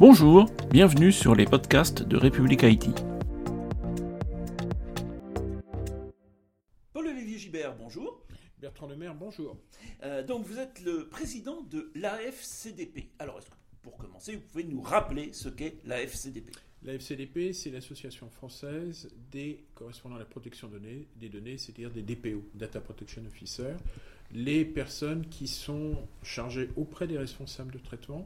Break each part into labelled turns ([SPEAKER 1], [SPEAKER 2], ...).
[SPEAKER 1] Bonjour, bienvenue sur les podcasts de République Haïti.
[SPEAKER 2] Paul-Olivier Gibert, bonjour.
[SPEAKER 3] Bertrand Lemaire, bonjour.
[SPEAKER 2] Euh, donc vous êtes le président de l'AFCDP. Alors est-ce que pour commencer, vous pouvez nous rappeler ce qu'est l'AFCDP?
[SPEAKER 3] La FCDP, c'est l'association française des correspondants à la protection données- des données, c'est-à-dire des DPO, Data Protection Officer, les personnes qui sont chargées auprès des responsables de traitement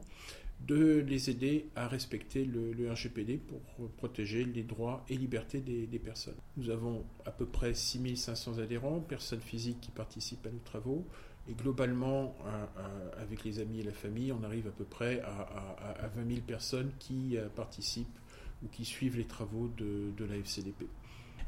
[SPEAKER 3] de les aider à respecter le, RGPD pour protéger les droits et libertés des, personnes. Nous avons à peu près 6500 adhérents, personnes physiques qui participent à nos travaux, et globalement, avec les amis et la famille, on arrive à peu près à, à- à 20 000 personnes qui euh, participent ou qui suivent les travaux de, de la FCDP.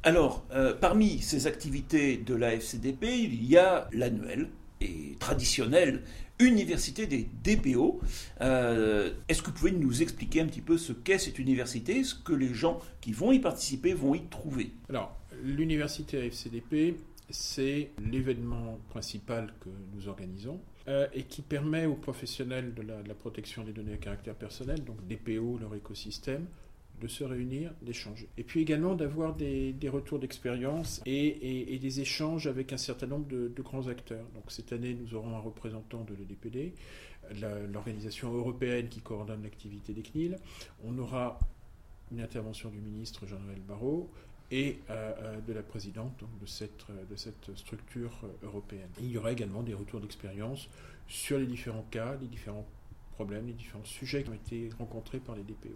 [SPEAKER 2] Alors, euh, parmi ces activités de l'AFCDP, il y a l'annuel et traditionnel Université des DPO. Euh, Est-ce que vous pouvez nous expliquer un petit peu ce qu'est cette université, ce que les gens qui vont y participer vont y trouver?
[SPEAKER 3] Alors, l'université FCDP, c'est l'événement principal que nous organisons euh, et qui permet aux professionnels de la protection des données à caractère personnel, donc DPO, leur écosystème, de se réunir, d'échanger. Et puis également d'avoir des, retours d'expérience et, des échanges avec un certain nombre de, grands acteurs. Donc cette année, nous aurons un représentant de l'EDPD, l'organisation européenne qui coordonne l'activité des CNIL. On aura une intervention du ministre Jean-Noël Barrot et euh, euh, de la présidente donc, de, cette, de cette structure euh, européenne. Il y aura également des retours d'expérience sur les différents cas, les différents problèmes, les différents sujets qui ont été rencontrés par les DPO.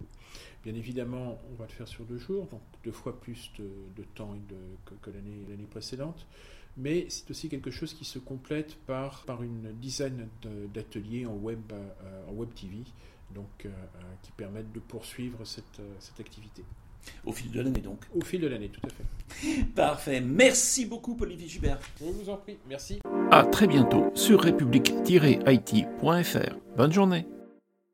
[SPEAKER 3] Bien évidemment, on va le faire sur deux jours, donc deux fois plus de, de temps et de- que, que l'année précédente. Mais c'est aussi quelque chose qui se complète par, par une dizaine d'ateliers en web, euh, en web TV, donc, euh, euh, qui permettent de poursuivre cette, cette activité.
[SPEAKER 2] Au fil de l'année donc.
[SPEAKER 3] Au fil de l'année, tout à fait.
[SPEAKER 2] Parfait. Merci beaucoup, Paul-Olivier Gibert.
[SPEAKER 3] Je vous en prie, merci.
[SPEAKER 1] À très bientôt sur république-haïti.fr. Bonne journée.